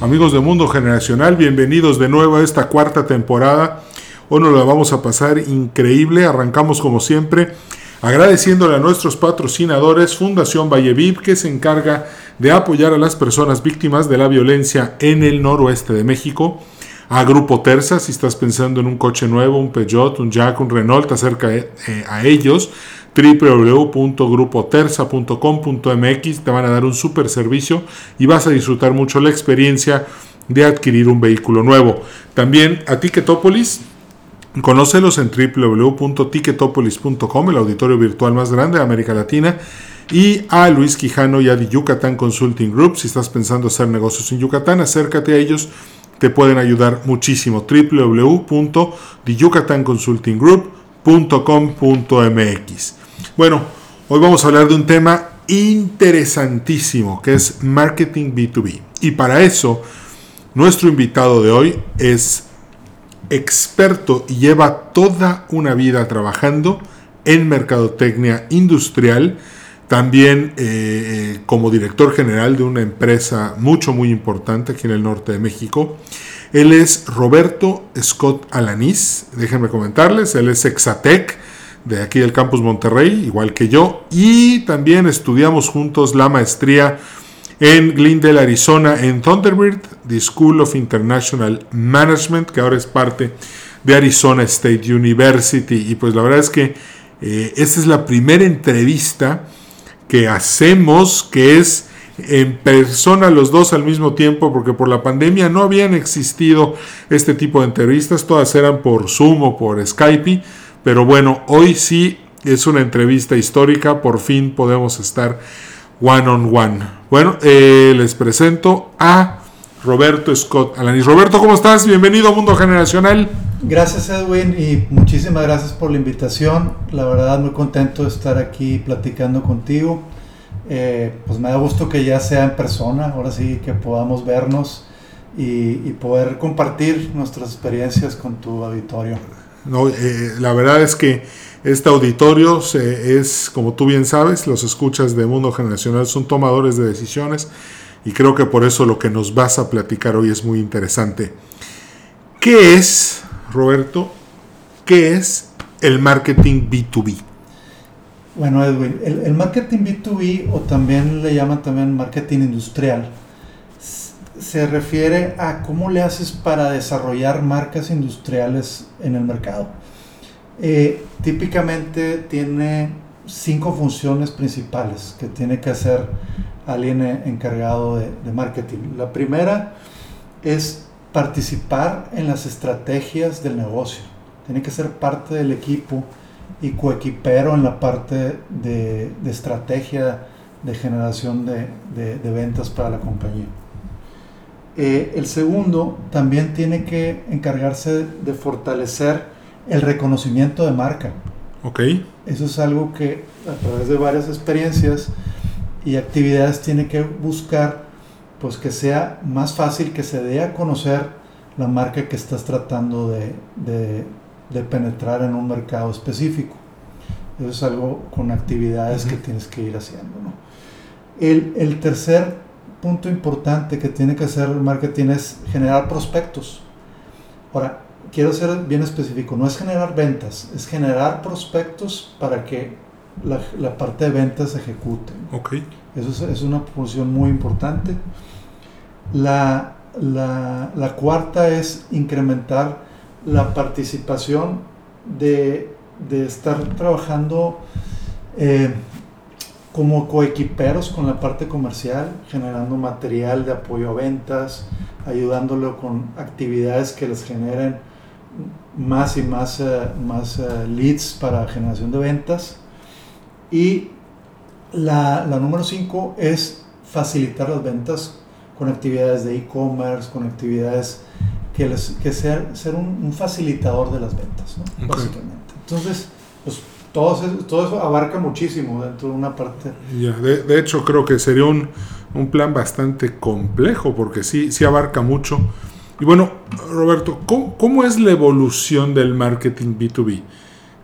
Amigos de Mundo Generacional, bienvenidos de nuevo a esta cuarta temporada. Hoy nos la vamos a pasar increíble. Arrancamos como siempre agradeciéndole a nuestros patrocinadores Fundación Valleviv que se encarga de apoyar a las personas víctimas de la violencia en el noroeste de México. A Grupo Terza, si estás pensando en un coche nuevo, un Peugeot, un Jack, un Renault, acerca eh, a ellos www.grupoterza.com.mx te van a dar un super servicio y vas a disfrutar mucho la experiencia de adquirir un vehículo nuevo. También a Ticketopolis, conócelos en www.ticketopolis.com, el auditorio virtual más grande de América Latina. Y a Luis Quijano y a The Yucatán Consulting Group. Si estás pensando hacer negocios en Yucatán, acércate a ellos te pueden ayudar muchísimo. www.theyucatanconsultinggroup.com.mx bueno, hoy vamos a hablar de un tema interesantísimo que es marketing B2B. Y para eso, nuestro invitado de hoy es experto y lleva toda una vida trabajando en mercadotecnia industrial, también eh, eh, como director general de una empresa mucho, muy importante aquí en el norte de México. Él es Roberto Scott Alanís, déjenme comentarles, él es Exatec, de aquí del campus Monterrey, igual que yo, y también estudiamos juntos la maestría en Glendale, Arizona, en Thunderbird, the School of International Management, que ahora es parte de Arizona State University. Y pues la verdad es que eh, esta es la primera entrevista que hacemos, que es en persona los dos al mismo tiempo, porque por la pandemia no habían existido este tipo de entrevistas, todas eran por Zoom o por Skype pero bueno, hoy sí es una entrevista histórica, por fin podemos estar one on one. Bueno, eh, les presento a Roberto Scott Alanis. Roberto, ¿cómo estás? Bienvenido a Mundo Generacional. Gracias Edwin y muchísimas gracias por la invitación. La verdad muy contento de estar aquí platicando contigo. Eh, pues me da gusto que ya sea en persona, ahora sí que podamos vernos y, y poder compartir nuestras experiencias con tu auditorio. No, eh, la verdad es que este auditorio es, como tú bien sabes, los escuchas de Mundo Generacional son tomadores de decisiones y creo que por eso lo que nos vas a platicar hoy es muy interesante. ¿Qué es, Roberto, qué es el marketing B2B? Bueno, Edwin, el, el marketing B2B o también le llaman también marketing industrial se refiere a cómo le haces para desarrollar marcas industriales en el mercado. Eh, típicamente tiene cinco funciones principales que tiene que hacer alguien e, encargado de, marketing. La primera es participar en las estrategias del negocio. Tiene que ser parte del equipo y coequipero en la parte de, estrategia de generación de ventas para la compañía. Eh, el segundo también tiene que encargarse de fortalecer el reconocimiento de marca. Ok. Eso es algo que a través de varias experiencias y actividades tiene que buscar pues que sea más fácil que se dé a conocer la marca que estás tratando de, penetrar en un mercado específico. Eso es algo con actividades que tienes que ir haciendo. El, el tercer punto importante que tiene que hacer el marketing es generar prospectos. Ahora, quiero ser bien específico, no es generar ventas, es generar prospectos para que la, parte de ventas se ejecute. Ok. Eso es, una función muy importante. La, cuarta es incrementar la participación de, estar trabajando eh, como coequiperos con la parte comercial, generando material de apoyo a ventas, ayudándolo con actividades que les generen más y más, eh, más eh, leads para generación de ventas. Y la, la número 5 es facilitar las ventas con actividades de e-commerce, con actividades que, les, que ser, ser un, facilitador de las ventas, ¿no? básicamente. Entonces, todo eso, todo eso abarca muchísimo dentro de una parte. Ya, de, de, hecho, creo que sería un, un, plan bastante complejo porque sí, sí abarca mucho. Y bueno, Roberto, ¿cómo, ¿cómo, es la evolución del marketing B2B?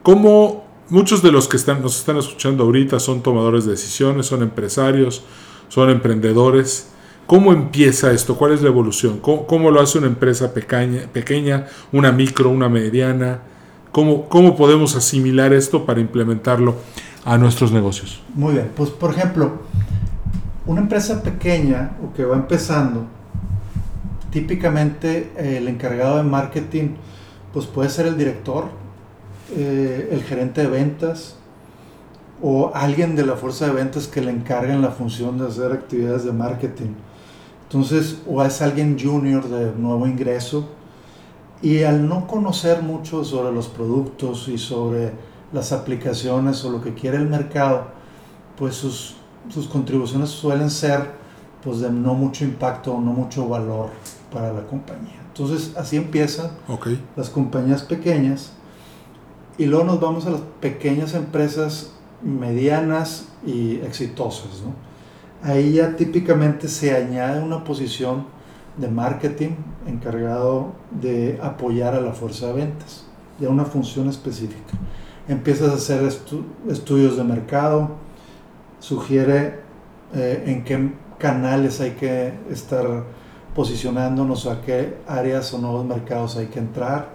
¿Cómo muchos de los que están, nos están escuchando ahorita son tomadores de decisiones, son empresarios, son emprendedores? ¿Cómo empieza esto? ¿Cuál es la evolución? ¿Cómo, cómo lo hace una empresa pequeña, pequeña, una micro, una mediana? ¿Cómo, ¿Cómo podemos asimilar esto para implementarlo a nuestros negocios? Muy bien, pues por ejemplo, una empresa pequeña o que va empezando, típicamente eh, el encargado de marketing pues puede ser el director, eh, el gerente de ventas o alguien de la fuerza de ventas que le encarguen la función de hacer actividades de marketing. Entonces, o es alguien junior de nuevo ingreso y al no conocer mucho sobre los productos y sobre las aplicaciones o lo que quiere el mercado, pues sus, sus contribuciones suelen ser pues de no mucho impacto o no mucho valor para la compañía. Entonces así empiezan las compañías pequeñas y luego nos vamos a las pequeñas empresas medianas y exitosas. Ahí ya típicamente se añade una posición de marketing encargado de apoyar a la fuerza de ventas, ya una función específica. Empiezas a hacer estudios de mercado, sugiere eh, en qué canales hay que estar posicionándonos, a qué áreas o nuevos mercados hay que entrar,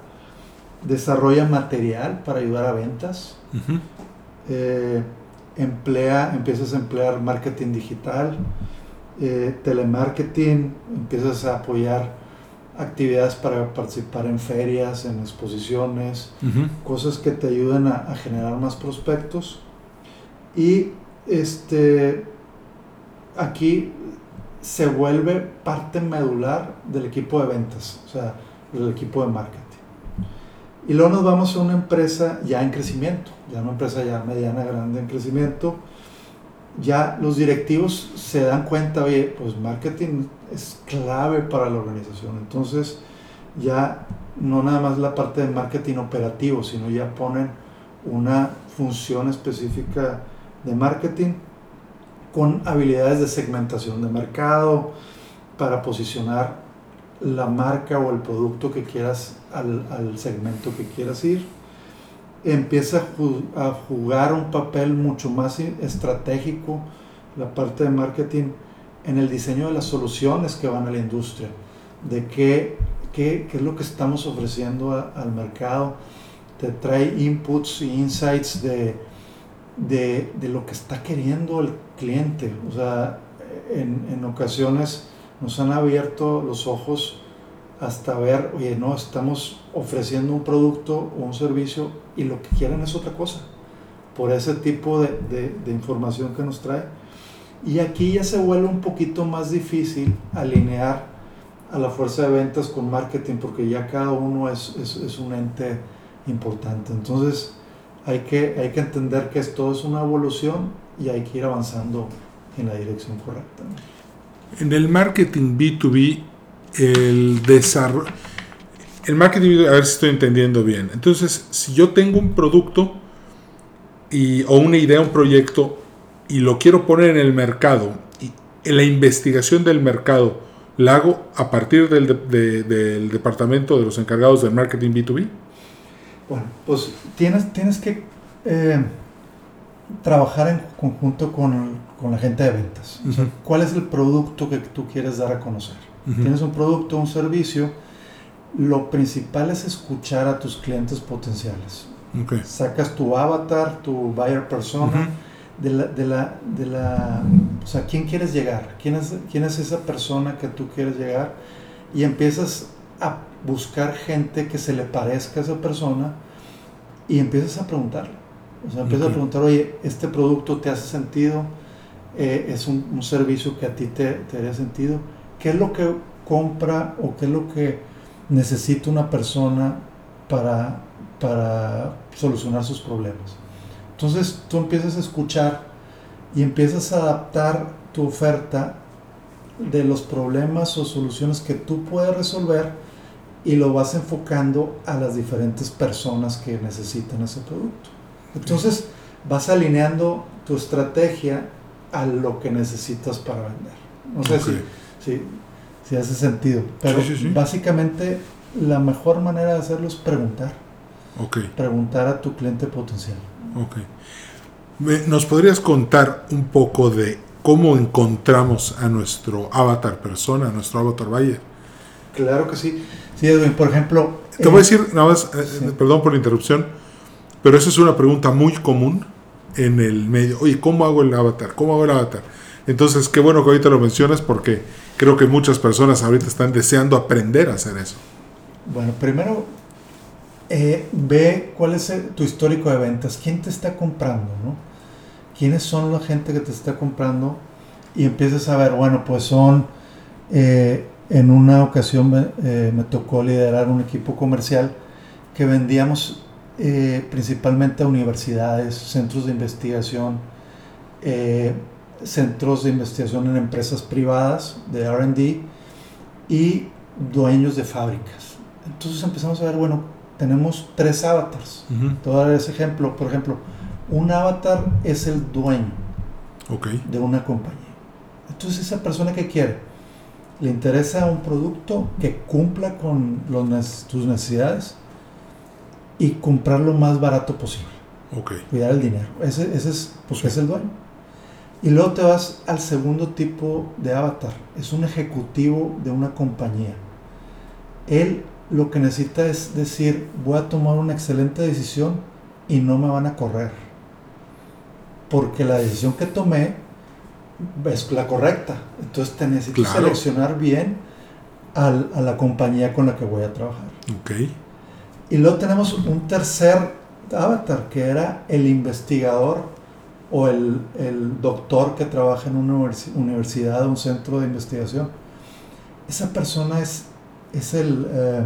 desarrolla material para ayudar a ventas, eh, emplea, empiezas a emplear marketing digital, eh, telemarketing, empiezas a apoyar actividades para participar en ferias, en exposiciones, cosas que te ayuden a, generar más prospectos. Y este, aquí se vuelve parte medular del equipo de ventas, o sea, del equipo de marketing. Y luego nos vamos a una empresa ya en crecimiento, ya una empresa ya mediana, grande en crecimiento, ya los directivos se dan cuenta, oye, pues marketing es clave para la organización. Entonces, ya no nada más la parte de marketing operativo, sino ya ponen una función específica de marketing con habilidades de segmentación de mercado para posicionar la marca o el producto que quieras al, al segmento que quieras ir empieza a jugar un papel mucho más estratégico la parte de marketing en el diseño de las soluciones que van a la industria, de qué, qué, qué es lo que estamos ofreciendo al mercado, te trae inputs y insights de, de, de, lo que está queriendo el cliente. O sea, en, en ocasiones nos han abierto los ojos hasta ver, oye, no, estamos ofreciendo un producto o un servicio y lo que quieren es otra cosa, por ese tipo de, de, información que nos trae. Y aquí ya se vuelve un poquito más difícil alinear a la fuerza de ventas con marketing, porque ya cada uno es, es, es un ente importante. Entonces hay que, hay que entender que esto es una evolución y hay que ir avanzando en la dirección correcta. En el marketing B2B el desarrollo, el marketing, a ver si estoy entendiendo bien. Entonces, si yo tengo un producto y, o una idea, un proyecto, y lo quiero poner en el mercado, y en la investigación del mercado la hago a partir del, del departamento de los encargados del marketing B2B. Bueno, pues tienes, tienes que eh, trabajar en conjunto con, con, la gente de ventas. ¿Cuál es el producto que tú quieres dar a conocer? Tienes un producto, un servicio. Lo principal es escuchar a tus clientes potenciales. Sacas tu avatar, tu buyer persona, de, la, de, la, de la... O sea, ¿quién quieres llegar? ¿Quién es, ¿Quién es esa persona que tú quieres llegar? Y empiezas a buscar gente que se le parezca a esa persona y empiezas a preguntarle. O sea, empiezas a preguntar, oye, ¿este producto te hace sentido? Eh, ¿Es un, un, servicio que a ti te, te haría sentido? Qué es lo que compra o qué es lo que necesita una persona para, para solucionar sus problemas. Entonces tú empiezas a escuchar y empiezas a adaptar tu oferta de los problemas o soluciones que tú puedes resolver y lo vas enfocando a las diferentes personas que necesitan ese producto. Entonces vas alineando tu estrategia a lo que necesitas para vender. No sé si, si, si, hace sentido, pero básicamente la mejor manera de hacerlo es preguntar. Preguntar a tu cliente potencial. ¿Nos podrías contar un poco de cómo encontramos a nuestro avatar persona, a nuestro avatar buyer? Claro que sí. Sí, por ejemplo... Te voy a decir, nada más, eh, perdón por la interrupción, pero esa es una pregunta muy común en el medio. Oye, ¿cómo hago el avatar? ¿Cómo hago el avatar? Entonces, qué bueno que ahorita lo mencionas porque creo que muchas personas ahorita están deseando aprender a hacer eso. Bueno, primero eh, ve cuál es tu histórico de ventas, quién te está comprando, ¿no? ¿Quiénes son la gente que te está comprando? Y empiezas a ver, bueno, pues son, eh, en una ocasión eh, me tocó liderar un equipo comercial que vendíamos principalmente a universidades, centros de investigación, centros de investigación en empresas privadas de RD y dueños de fábricas. Entonces empezamos a ver, bueno, tenemos tres avatars. Voy a dar ese ejemplo. Por ejemplo, un avatar es el dueño de una compañía. Entonces, esa persona que quiere, le interesa un producto que cumpla con los, tus necesidades y comprar lo más barato posible. Cuidar el dinero. Ese, es porque es el dueño. Y luego te vas al segundo tipo de avatar. Es un ejecutivo de una compañía. Él lo que necesita es decir, voy a tomar una excelente decisión y no me van a correr. Porque la decisión que tomé es la correcta. Entonces te necesito seleccionar bien a la compañía con la que voy a trabajar. Okay. Y luego tenemos un tercer avatar, que era el investigador o el, doctor que trabaja en una universidad, un centro de investigación. Esa persona es es el, eh,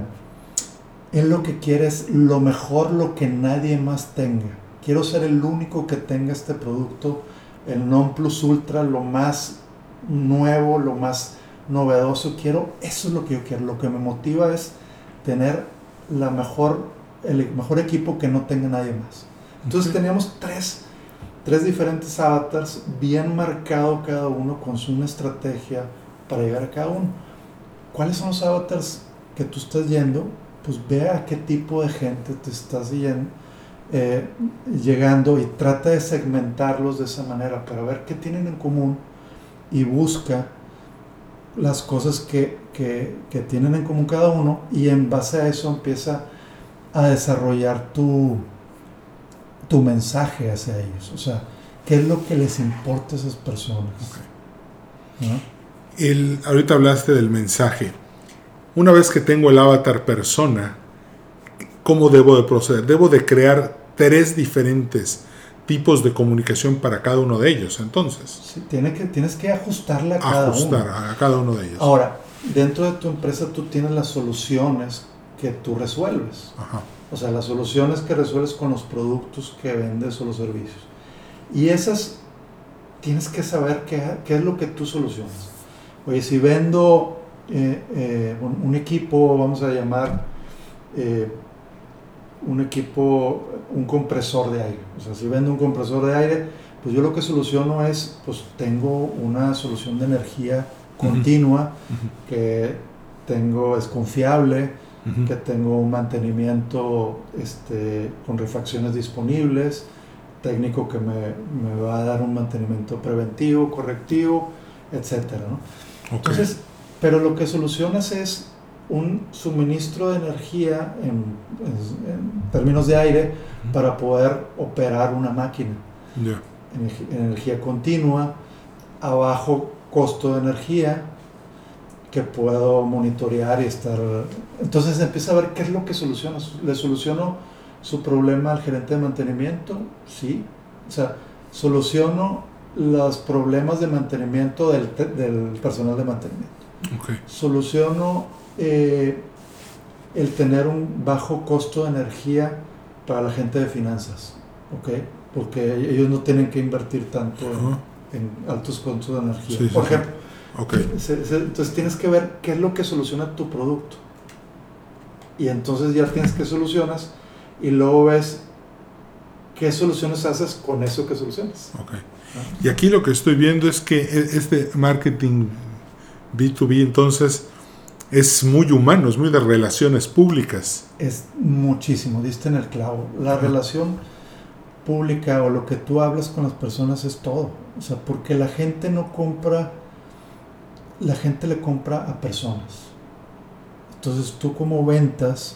él lo que quiere es lo mejor, lo que nadie más tenga. Quiero ser el único que tenga este producto, el non plus ultra, lo más nuevo, lo más novedoso. Quiero, eso es lo que yo quiero. Lo que me motiva es tener la mejor, el mejor equipo que no tenga nadie más. Entonces teníamos tres, tres diferentes avatars, bien marcado cada uno con su estrategia para llegar a cada uno. Cuáles son los avatars que tú estás yendo, pues ve a qué tipo de gente te estás yendo, eh, llegando y trata de segmentarlos de esa manera para ver qué tienen en común y busca las cosas que, que tienen en común cada uno y en base a eso empieza a desarrollar tu, tu mensaje hacia ellos. O sea, ¿qué es lo que les importa a esas personas? El, ahorita hablaste del mensaje. Una vez que tengo el avatar persona, ¿cómo debo de proceder? Debo de crear tres diferentes tipos de comunicación para cada uno de ellos, entonces. Sí, tiene que, tienes que ajustarle a cada Ajustar a cada uno de ellos. Ahora, dentro de tu empresa tú tienes las soluciones que tú resuelves. O sea, las soluciones que resuelves con los productos que vendes o los servicios. Y esas tienes que saber qué, qué es lo que tú solucionas. Oye, si vendo eh, eh, un, equipo, vamos a llamar eh, un equipo, un compresor de aire. O sea, si vendo un compresor de aire, pues yo lo que soluciono es, pues tengo una solución de energía continua, que tengo, es confiable, que tengo un mantenimiento este, con refacciones disponibles, técnico que me, me, va a dar un mantenimiento preventivo, correctivo, etcétera, ¿no? Entonces, pero lo que solucionas es un suministro de energía en, términos de aire para poder operar una máquina. energía continua, a bajo costo de energía, que puedo monitorear y estar... Entonces empieza a ver qué es lo que soluciona. ¿Le soluciono su problema al gerente de mantenimiento? Sí. O sea, soluciono los problemas de mantenimiento del, del personal de mantenimiento. Okay. Soluciono eh, el tener un bajo costo de energía para la gente de finanzas, ¿okay? porque ellos no tienen que invertir tanto en, altos costos de energía. Por ejemplo, entonces tienes que ver qué es lo que soluciona tu producto. Y entonces ya tienes qué solucionas y luego ves qué soluciones haces con eso que solucionas. Okay. Y aquí lo que estoy viendo es que e, este marketing B2B entonces es muy humano, es muy de relaciones públicas. Es muchísimo, diste en el clavo. La relación pública o lo que tú hablas con las personas es todo. O sea, porque la gente no compra, la gente le compra a personas. Entonces tú como ventas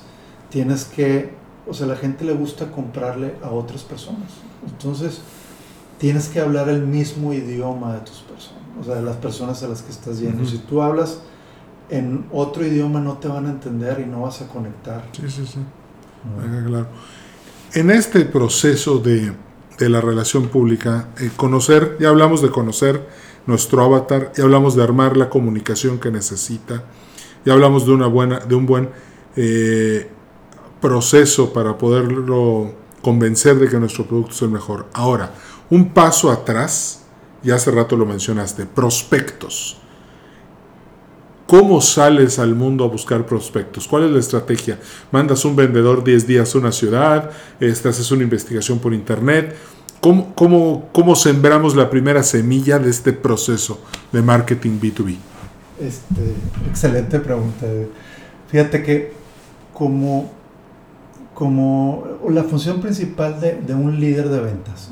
tienes que, o sea, la gente le gusta comprarle a otras personas. Entonces tienes que hablar el mismo idioma de tus personas, o sea, de las personas a las que estás yendo. Si tú hablas en otro idioma no te van a entender y no vas a conectar. Sí, sí, sí. claro. En este proceso de, de la relación pública, eh, conocer, ya hablamos de conocer nuestro avatar, ya hablamos de armar la comunicación que necesita, ya hablamos de, una buena, de un buen eh, proceso para poderlo convencer de que nuestro producto es el mejor. Ahora, un paso atrás, ya hace rato lo mencionaste, prospectos. ¿Cómo sales al mundo a buscar prospectos? ¿Cuál es la estrategia? ¿Mandas un vendedor 10 días a una ciudad? Este, ¿Haces una investigación por internet? ¿Cómo, cómo, cómo sembramos la primera semilla de este proceso de marketing B2B? Este, excelente pregunta. Fíjate que como, como la función principal de, de un líder de ventas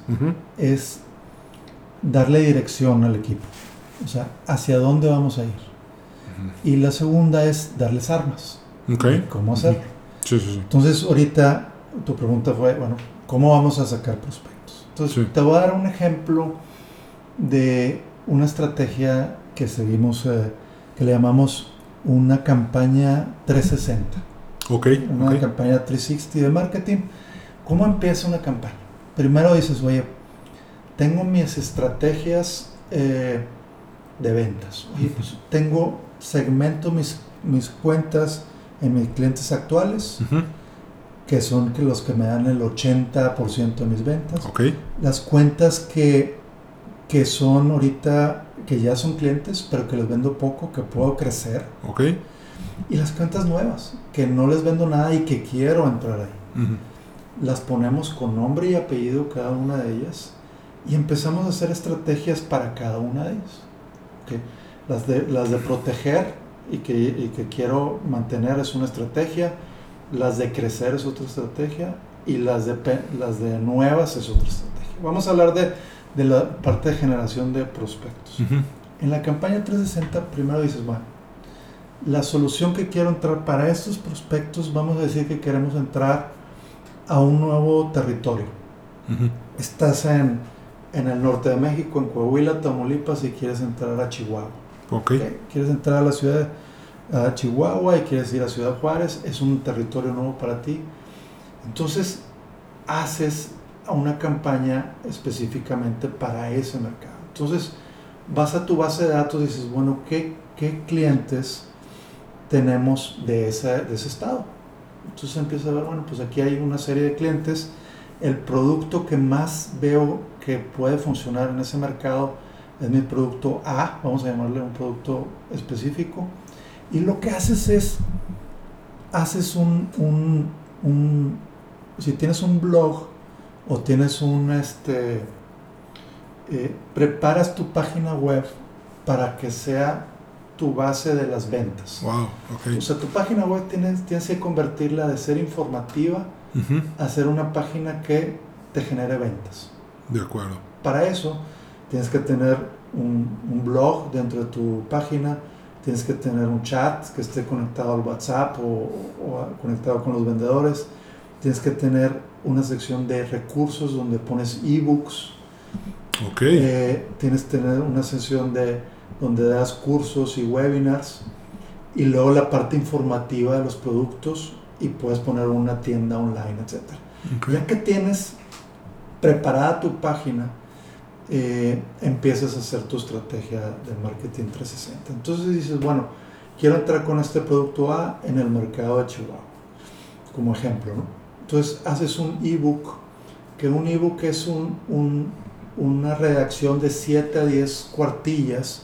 es darle dirección al equipo. O sea, hacia dónde vamos a ir. Y la segunda es darles armas. ¿Cómo hacerlo? Entonces, ahorita tu pregunta fue, bueno, ¿cómo vamos a sacar prospectos? Entonces, te voy a dar un ejemplo de una estrategia que seguimos, eh, que le llamamos una campaña 360. Ok. Una campaña 360 de marketing. ¿Cómo empieza una campaña? Primero dices, oye, tengo mis estrategias eh, de ventas. Oye, pues tengo segmento mis, mis cuentas en mis clientes actuales, que son que los que me dan el 80% de mis ventas. Las cuentas que, que son ahorita, que ya son clientes, pero que les vendo poco, que puedo crecer. Y las cuentas nuevas, que no les vendo nada y que quiero entrar ahí. Las ponemos con nombre y apellido cada una de ellas y empezamos a hacer estrategias para cada una de ellas. Las de, las de proteger y que, y que quiero mantener es una estrategia, las de crecer es otra estrategia y las de, las de nuevas es otra estrategia. Vamos a hablar de, de la parte de generación de prospectos. En la campaña 360 primero dices, bueno, la solución que quiero entrar para estos prospectos, vamos a decir que queremos entrar a un nuevo territorio. Estás en, en el norte de México, en Coahuila, Tamaulipas, y quieres entrar a Chihuahua. Okay. Quieres entrar a la ciudad de Chihuahua y quieres ir a Ciudad Juárez, es un territorio nuevo para ti. Entonces, haces una campaña específicamente para ese mercado. Entonces, vas a tu base de datos y dices, bueno, ¿qué, qué clientes tenemos de ese, de ese estado? Entonces empiezas a ver, bueno, pues aquí hay una serie de clientes. El producto que más veo que puede funcionar en ese mercado es mi producto A, vamos a llamarle un producto específico, y lo que haces es, haces un, un, si tienes un blog o tienes un, este, eh, preparas tu página web para que sea tu base de las ventas. Wow, O sea, tu página web tienes, tienes que convertirla de ser informativa a ser una página que te genere ventas. De acuerdo. Para eso, tienes que tener un, blog dentro de tu página, tienes que tener un chat que esté conectado al WhatsApp o, conectado con los vendedores, tienes que tener una sección de recursos donde pones ebooks, okay. Eh, tienes que tener una sección de donde das cursos y webinars y luego la parte informativa de los productos y puedes poner una tienda online, etc. Ya que tienes preparada tu página, eh, empiezas a hacer tu estrategia de marketing 360. Entonces dices, bueno, quiero entrar con este producto A en el mercado de Chihuahua, como ejemplo. ¿no? Entonces haces un ebook, que un ebook es un, una redacción de 7 a 10 cuartillas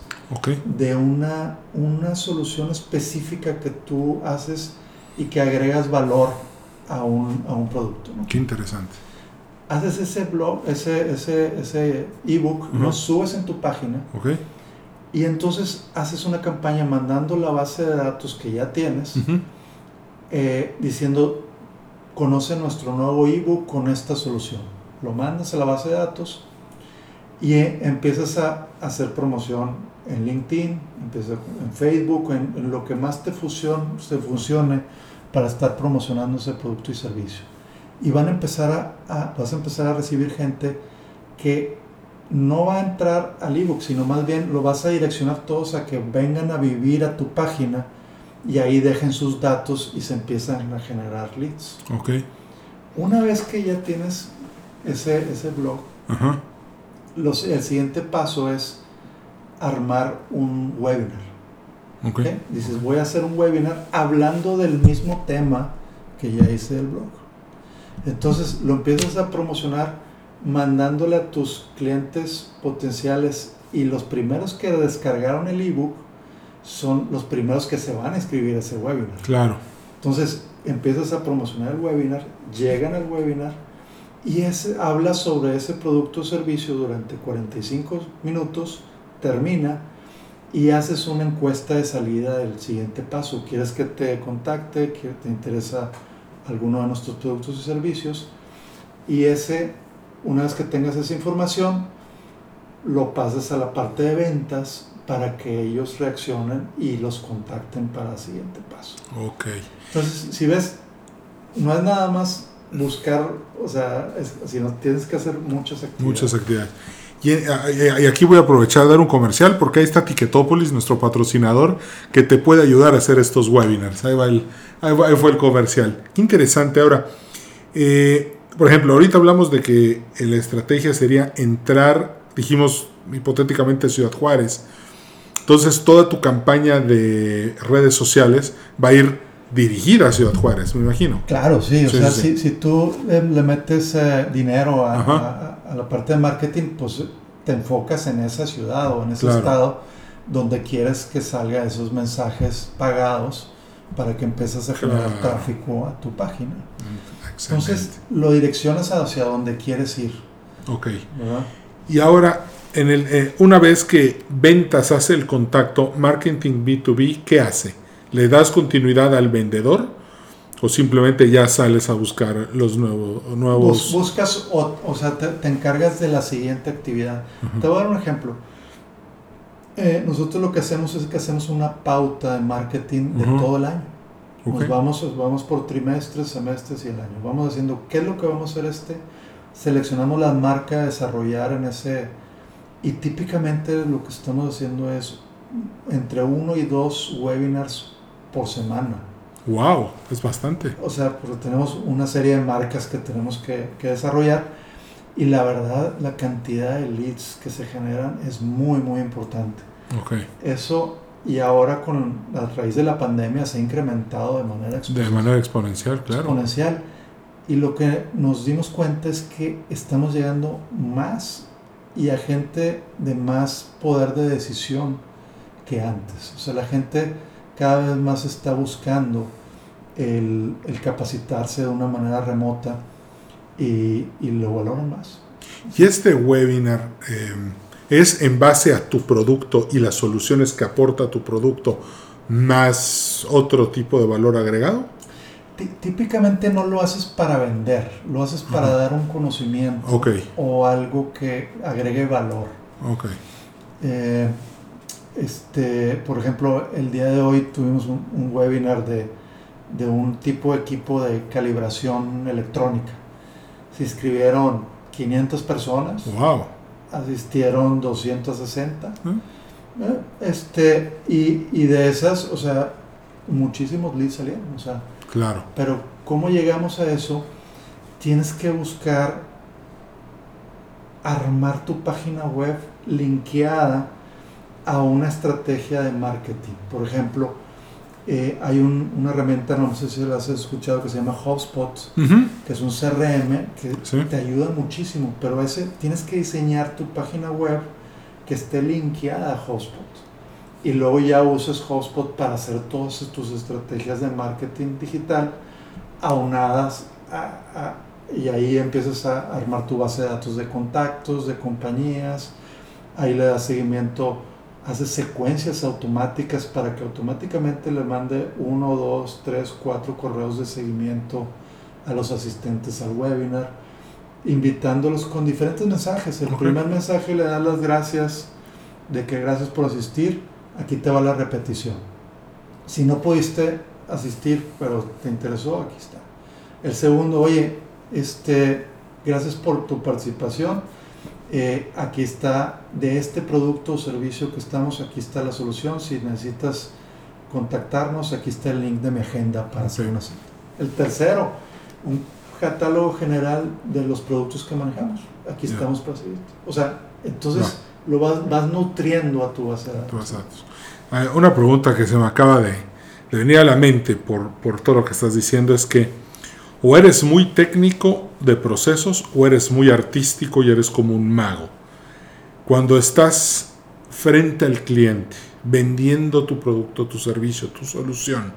de una, una solución específica que tú haces y que agregas valor a un, a un producto. ¿no? Qué interesante. Haces ese blog, ese, ese, ese ebook, lo subes en tu página Ok. y entonces haces una campaña mandando la base de datos que ya tienes, Ujú. eh, diciendo, conoce nuestro nuevo ebook con esta solución. Lo mandas a la base de datos y eh, empiezas a hacer promoción en LinkedIn, en Facebook, en, lo que más te, fusión, te funcione para estar promocionando ese producto y servicio. Y van a empezar a- vas a empezar a recibir gente que no va a entrar al ebook, sino más bien lo vas a direccionar todos a que vengan a vivir a tu página y ahí dejen sus datos y se empiezan a generar leads. Ok. Una vez que ya tienes ese, ese blog, Ajá. los- el siguiente paso es armar un webinar. Ok. ¿ok? Dices, voy a hacer un webinar hablando del mismo tema que ya hice del blog. Entonces lo empiezas a promocionar mandándole a tus clientes potenciales y los primeros que descargaron el ebook son los primeros que se van a inscribir a ese webinar. Claro. Entonces empiezas a promocionar el webinar, llegan al webinar y ese, habla sobre ese producto o servicio durante 45 minutos, termina y haces una encuesta de salida del siguiente paso. ¿Quieres que te contacte? ¿Que te interesa alguno de nuestros productos y servicios? Y ese, una vez que tengas esa información, lo pasas a la parte de ventas para que ellos reaccionen y los contacten para el siguiente paso. Ok. Entonces, si ves, no es nada más buscar, o sea, es- sino tienes que hacer muchas actividades. Muchas actividades. Y, eh, y aquí voy a aprovechar a dar un comercial porque ahí está Ticketopolis, nuestro patrocinador, que te puede ayudar a hacer estos webinars. Ahí, va el, ahí, va- ahí fue el comercial. Qué interesante. Ahora, eh, por ejemplo, ahorita hablamos de que la estrategia sería entrar, dijimos hipotéticamente Ciudad Juárez. Entonces, toda tu campaña de redes sociales va a ir dirigida a Ciudad Juárez, me imagino. Claro, sí, o Sí, sea, sí. Si, si tú eh, le metes eh, dinero a, a- a la parte de marketing, pues te enfocas en esa ciudad o en ese Claro. estado donde quieres que salga esos mensajes pagados para que empieces a generar Claro. tráfico a tu página. Entonces, lo direccionas hacia donde quieres ir, ok. ¿verdad? Y ahora, en el, eh, una vez que ventas hace el contacto, marketing B2B, ¿qué hace? ¿Le das continuidad al vendedor o simplemente ya sales a buscar los nuevos... Nuevos buscas, o, o sea, te, te encargas de la siguiente actividad. Te voy a dar un ejemplo. Eh, nosotros lo que hacemos es que hacemos una pauta de marketing de todo el año. Nos vamos, nos vamos por trimestres, semestres y el año. Vamos haciendo qué es lo que vamos a hacer este. Seleccionamos la marca a desarrollar en ese. Y típicamente lo que estamos haciendo es entre uno y dos webinars por semana. ¡Wow! Es bastante. O sea, porque tenemos una serie de marcas que tenemos que, que desarrollar y la verdad la cantidad de leads que se generan es muy muy importante. Ok. Eso y ahora con la raíz de la pandemia se ha incrementado de manera De exponencial. manera exponencial, claro. exponencial. Y lo que nos dimos cuenta es que estamos llegando más y a gente de más poder de decisión que antes. O sea, la gente cada vez más está buscando el, el capacitarse de una manera remota y, y lo valoran más. Y este webinar eh, es en base a tu producto y las soluciones que aporta tu producto más otro tipo de valor agregado. Tí- Típicamente no lo haces para vender, lo haces para dar un conocimiento o algo que agregue valor. ok. Eh, este, por ejemplo, el día de hoy tuvimos un, un webinar de, de un tipo de equipo de calibración electrónica. Se inscribieron 500 personas, ¡Wow! asistieron 260. ¿Eh? eh, Este, y, y de esas, o sea, muchísimos leads salieron. O sea, Claro. pero ¿cómo llegamos a eso? Tienes que buscar armar tu página web linkeada a una estrategia de marketing. Por ejemplo, eh, hay un- una herramienta, no sé si la has escuchado, que se llama HubSpot, que es un CRM que Sí. te ayuda muchísimo, pero ese tienes que diseñar tu página web que esté linkeada a HubSpot. Y luego ya usas HubSpot para hacer todas tus estrategias de marketing digital aunadas y ahí empiezas a armar tu base de datos de contactos, de compañías, ahí le das seguimiento, haces secuencias automáticas para que automáticamente le mande uno, dos, tres, cuatro correos de seguimiento a los asistentes al webinar, invitándolos con diferentes mensajes. El primer mensaje le da las gracias de que gracias por asistir, aquí te va la repetición. Si no pudiste asistir, pero te interesó, aquí está. El segundo, oye, este, gracias por tu participación. Eh, aquí está de este producto o servicio que estamos, aquí está la solución. Si necesitas contactarnos, aquí está el link de mi agenda para hacer una cita. El tercero, un catálogo general de los productos que manejamos. Aquí estamos para seguirte. O sea, entonces lo vas, vas, nutriendo a tu base de datos. Una pregunta que se me acaba de, de venir a la mente por, por todo lo que estás diciendo es que o eres muy técnico de procesos o eres muy artístico y eres como un mago. Cuando estás frente al cliente, vendiendo tu producto, tu servicio, tu solución,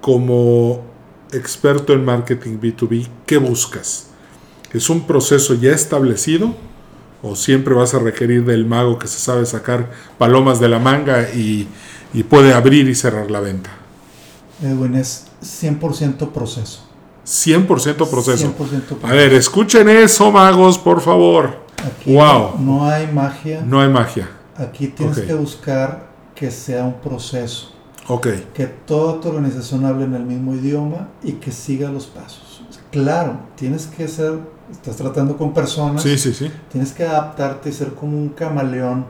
como experto en marketing B2B, ¿qué buscas? ¿Es un proceso ya establecido? ¿O siempre vas a requerir del mago que se sabe sacar palomas de la manga y, puede abrir y cerrar la venta? Edwin, es 100% proceso. 100% proceso. 100% proceso. A ver, escuchen eso, magos, por favor. Aquí wow. no, hay magia. No hay magia. Aquí tienes que buscar que sea un proceso. Ok. Que toda tu organización hable en el mismo idioma y que siga los pasos. Claro, tienes que ser, estás tratando con personas. Sí, sí, sí. Tienes que adaptarte y ser como un camaleón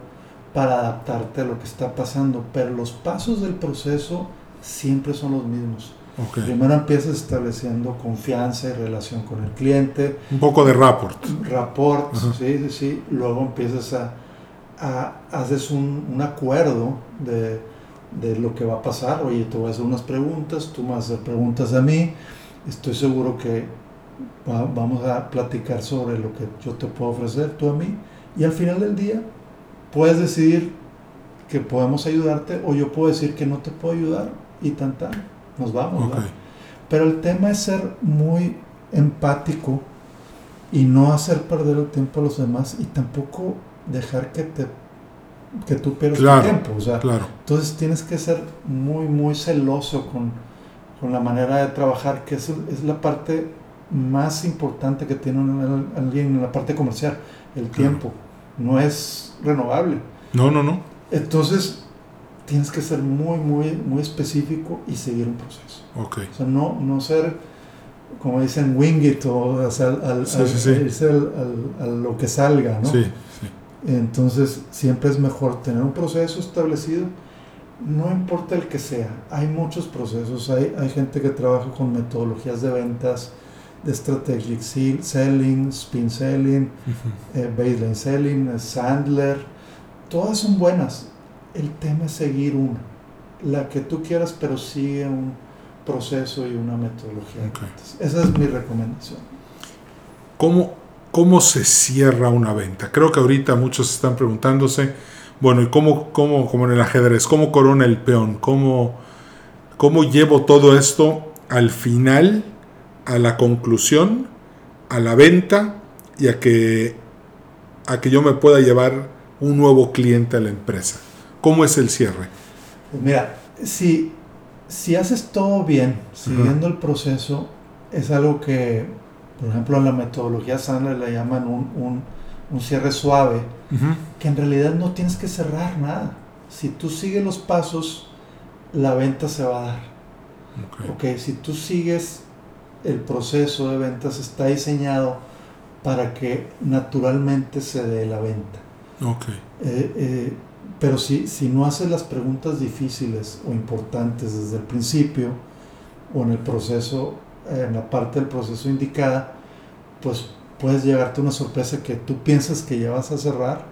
para adaptarte a lo que está pasando. Pero los pasos del proceso siempre son los mismos. Primero empiezas estableciendo confianza y relación con el cliente. Un poco de rapport. Rapport, sí, sí, sí. Luego empiezas a, a haces un, un acuerdo de, de, lo que va a pasar. Oye, te voy a hacer unas preguntas, tú me vas a hacer preguntas a mí. Estoy seguro que vamos a platicar sobre lo que yo te puedo ofrecer, tú a mí. Y al final del día puedes decidir que podemos ayudarte o yo puedo decir que no te puedo ayudar y tan tan nos vamos. Pero el tema es ser muy empático y no hacer perder el tiempo a los demás y tampoco dejar que te que tú pierdas tu tiempo. O sea, Entonces tienes que ser muy, muy celoso con, con la manera de trabajar, que es, es, la parte más importante que tiene alguien en la parte comercial, el tiempo. No es renovable. No, no, no. Entonces, tienes que ser muy, muy, muy específico y seguir un proceso. Okay. O sea, no, no ser, como dicen, wing it o hacer al, a lo que salga, ¿no? Sí, sí. Entonces, siempre es mejor tener un proceso establecido, no importa el que sea. Hay muchos procesos, hay, hay gente que trabaja con metodologías de ventas, strategic selling, spin selling, eh, baseline selling, Sandler, todas son buenas el tema es seguir una, la que tú quieras, pero sigue un proceso y una metodología. Esa es mi recomendación. ¿Cómo, ¿Cómo se cierra una venta? Creo que ahorita muchos están preguntándose, bueno, ¿y cómo, cómo como en el ajedrez, cómo corona el peón? ¿Cómo, ¿Cómo llevo todo esto al final, a la conclusión, a la venta y a que, a que yo me pueda llevar un nuevo cliente a la empresa? ¿Cómo es el cierre? Pues mira, si, si haces todo bien, siguiendo el proceso, es algo que, por ejemplo, en la metodología Sandler le llaman un, un, cierre suave, que en realidad no tienes que cerrar nada. Si tú sigues los pasos, la venta se va a dar. Okay. si tú sigues el proceso de ventas, está diseñado para que naturalmente se dé la venta. Okay. Eh, eh, pero si, si no haces las preguntas difíciles o importantes desde el principio o en el proceso, en la parte del proceso indicada, pues puedes llevarte una sorpresa que tú piensas que ya vas a cerrar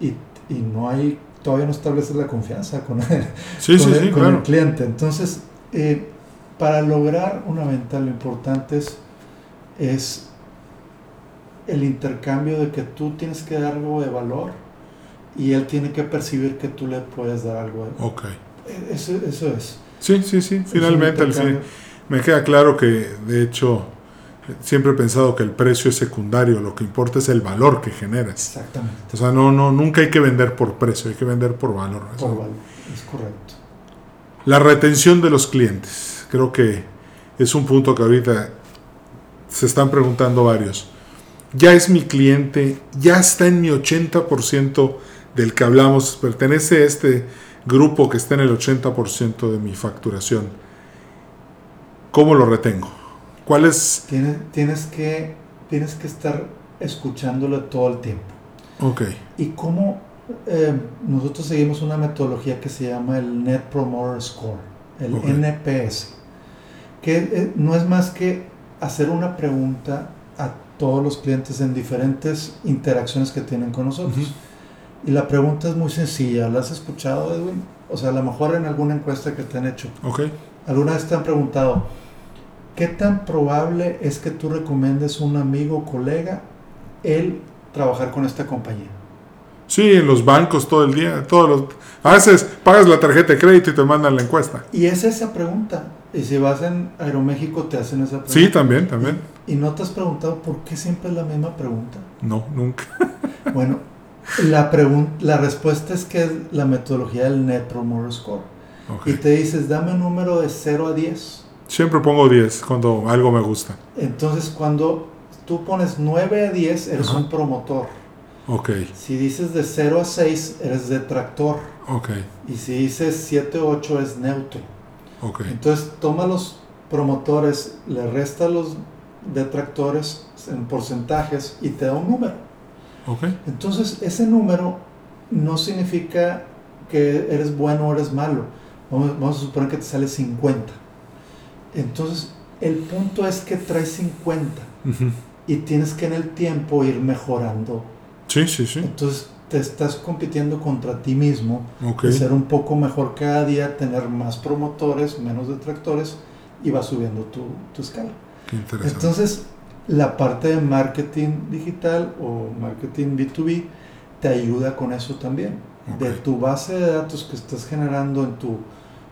y, y no hay, todavía no estableces la confianza con el, con el, cliente. Entonces, eh, para lograr una venta lo importante es, es el intercambio de que tú tienes que dar algo de valor y él tiene que percibir que tú le puedes dar algo a él. Ok. Eso, eso es. Sí, sí, sí. Finalmente, al fin- me queda claro que, de hecho, siempre he pensado que el precio es secundario. Lo que importa es el valor que generas. Exactamente. O sea, no, no, nunca hay que vender por precio, hay que vender por valor. Por valor. Es correcto. La retención de los clientes. Creo que es un punto que ahorita se están preguntando varios. Ya es mi cliente, ya está en mi 80% del que hablamos, pertenece a este grupo que está en el 80% de mi facturación. ¿Cómo lo retengo? ¿Cuál es? Tienes, tienes, que, tienes que estar escuchándolo todo el tiempo. Ok, Y cómo eh, nosotros seguimos una metodología que se llama el Net Promoter Score, el. NPS, que no es más que hacer una pregunta a todos los clientes en diferentes interacciones que tienen con nosotros. Y la pregunta es muy sencilla, ¿la has escuchado, Edwin? O sea, a lo mejor en alguna encuesta que te han hecho, ok, alguna vez te han preguntado, ¿qué tan probable es que tú recomiendes a un amigo o colega el trabajar con esta compañía? Sí, en los bancos todo el día, todos los, a veces pagas la tarjeta de crédito y te mandan la encuesta. Y es esa pregunta. Y si vas en Aeroméxico te hacen esa pregunta. Sí, también, también. Y no te has preguntado por qué siempre es la misma pregunta. No, nunca. Bueno, la, la respuesta es que es la metodología del Net Promoter Score. Ok. Y te dices, dame un número de 0 a 10. Siempre pongo 10 cuando algo me gusta. Entonces, cuando tú pones 9 a 10, eres Ajá. un promotor. Ok, Si dices de 0 a 6, eres detractor. ok, Y si dices 7 a 8, es neutro. ok. Entonces toma los promotores, le resta los detractores en porcentajes y te da un número. Ok, Entonces ese número no significa que eres bueno o eres malo. Vamos, vamos a suponer que te sale 50. Entonces el punto es que traes 50 ujú. y tienes que en el tiempo ir mejorando. Sí, sí, sí. Entonces te estás compitiendo contra ti mismo Ok, de ser un poco mejor cada día, tener más promotores, menos detractores y va subiendo tu, tu escala. qué interesante. Entonces, la parte de marketing digital o marketing B2B te ayuda con eso también. De tu base de datos que estás generando en tu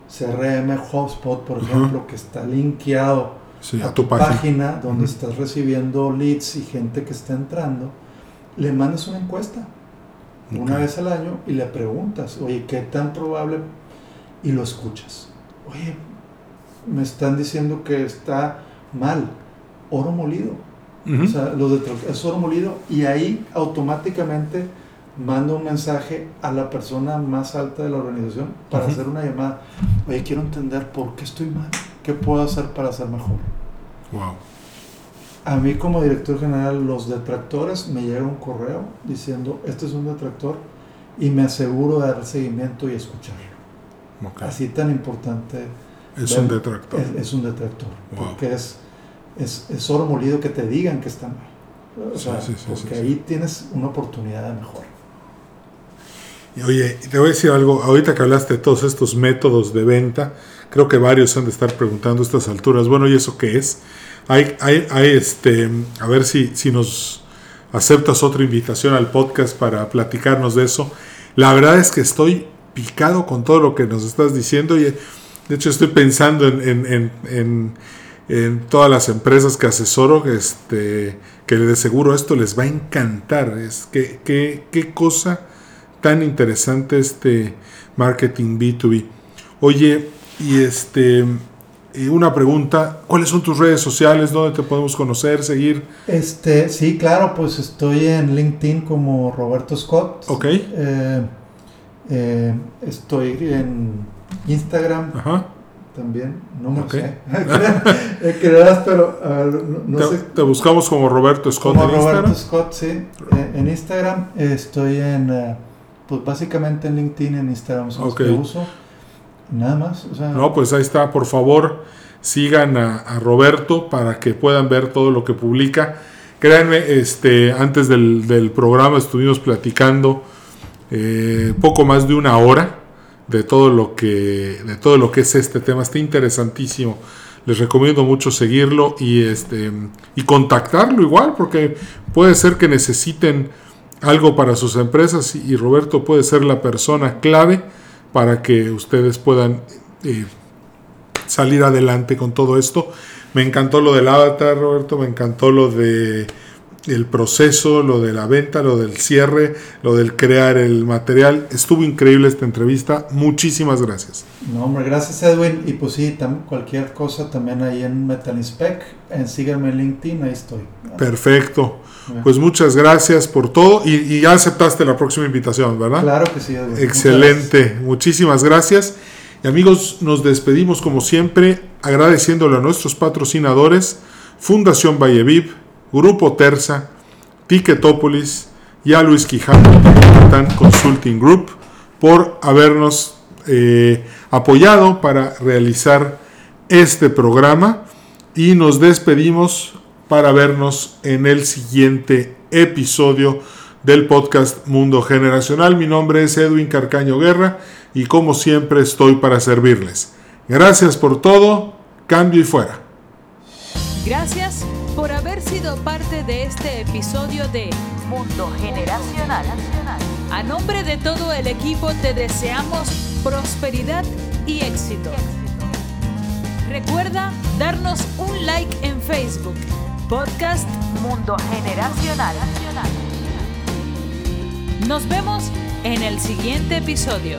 CRM HubSpot, por ejemplo, que está linkeado sí, a, tu página. página donde estás recibiendo leads y gente que está entrando, le mandas una encuesta una vez al año y le preguntas, oye, ¿qué tan probable? Y lo escuchas. Oye, me están diciendo que está mal. Oro molido. O sea, los de es oro molido y ahí automáticamente manda un mensaje a la persona más alta de la organización para hacer una llamada. Oye, quiero entender por qué estoy mal. ¿Qué puedo hacer para ser mejor? Wow. A mí como director general, los detractores me llega un correo diciendo, este es un detractor y me aseguro de dar seguimiento y escucharlo. Así tan importante Es un detractor. es, es un detractor, Wow. porque es, es, es oro molido que te digan que está mal. O sea, sí, sí, porque ahí tienes una oportunidad de mejora. Y Oye, te voy a decir algo. Ahorita que hablaste de todos estos métodos de venta, creo que varios han de estar preguntando a estas alturas. Bueno, ¿y eso qué es? Hay, hay, hay este, a ver si, si nos aceptas otra invitación al podcast para platicarnos de eso. La verdad es que estoy picado con todo lo que nos estás diciendo y de hecho estoy pensando en, en, en, en, todas las empresas que asesoro, este, que de seguro esto les va a encantar. Es que, que, qué cosa tan interesante este marketing B2B. Oye, y este y una pregunta, ¿cuáles son tus redes sociales? ¿Dónde te podemos conocer, seguir? Este, sí, claro, pues estoy en LinkedIn como Roberto Scott. Ok. Eh, eh, estoy en Instagram Ajá. también, no me lo Ok. sé. Eh, Creerás, pero a ver, no, te, sé. te buscamos como Roberto Scott Como en Roberto Instagram. Scott, sí. Eh, en Instagram eh, estoy en, eh, pues básicamente en LinkedIn, en Instagram son uso. Nada más, o sea, No, pues ahí está, por favor, sigan a, Roberto para que puedan ver todo lo que publica. Créanme, este, antes del, del programa estuvimos platicando eh, poco más de una hora de todo lo que de todo lo que es este tema. Está interesantísimo. Les recomiendo mucho seguirlo y este y contactarlo igual, porque puede ser que necesiten algo para sus empresas y Roberto puede ser la persona clave para que ustedes puedan eh, salir adelante con todo esto. Me encantó lo del avatar, Roberto, me encantó lo de el proceso, lo de la venta, lo del cierre, lo del crear el material. Estuvo increíble esta entrevista. Muchísimas gracias. No, hombre, gracias Edwin. Y pues sí, cualquier cosa también ahí en Metal Inspec. En síganme en LinkedIn, ahí estoy. Perfecto. Pues muchas gracias por todo y, ya aceptaste la próxima invitación, ¿verdad? Claro que sí. Edwin. Excelente. Muchísimas gracias. Y amigos, nos despedimos como siempre agradeciéndole a nuestros patrocinadores, Fundación Valleviv, Grupo Terza, Ticketopolis y a Luis Quijano, Tan Consulting Group, por habernos eh, apoyado para realizar este programa y nos despedimos para vernos en el siguiente episodio del podcast Mundo Generacional. Mi nombre es Edwin Carcaño Guerra y como siempre estoy para servirles. Gracias por todo, cambio y fuera. Gracias por haber sido parte de este episodio de Mundo Generacional. A nombre de todo el equipo te deseamos prosperidad y éxito. Recuerda darnos un like en Facebook, Podcast Mundo Generacional. Nos vemos en el siguiente episodio.